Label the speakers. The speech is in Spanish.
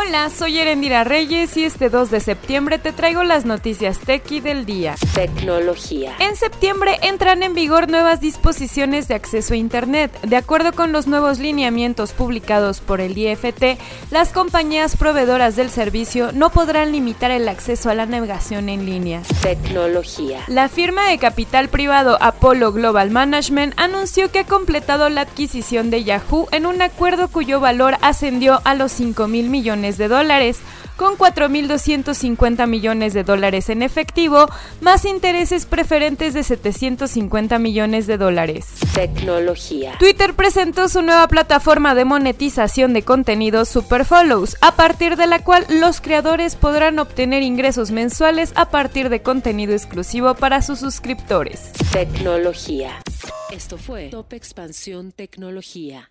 Speaker 1: Hola, soy Erendira Reyes y este 2 de septiembre te traigo las noticias tequi del día.
Speaker 2: Tecnología.
Speaker 1: En septiembre entran en vigor nuevas disposiciones de acceso a Internet. De acuerdo con los nuevos lineamientos publicados por el IFT, las compañías proveedoras del servicio no podrán limitar el acceso a la navegación en línea.
Speaker 2: Tecnología.
Speaker 1: La firma de capital privado Apollo Global Management anunció que ha completado la adquisición de Yahoo en un acuerdo cuyo valor ascendió a los 5 mil millones de dólares, con 4.250 millones de dólares en efectivo, más intereses preferentes de 750 millones de dólares.
Speaker 2: Tecnología.
Speaker 1: Twitter presentó su nueva plataforma de monetización de contenidos Super Follows, a partir de la cual los creadores podrán obtener ingresos mensuales a partir de contenido exclusivo para sus suscriptores.
Speaker 2: Tecnología. Esto fue Top Expansión Tecnología.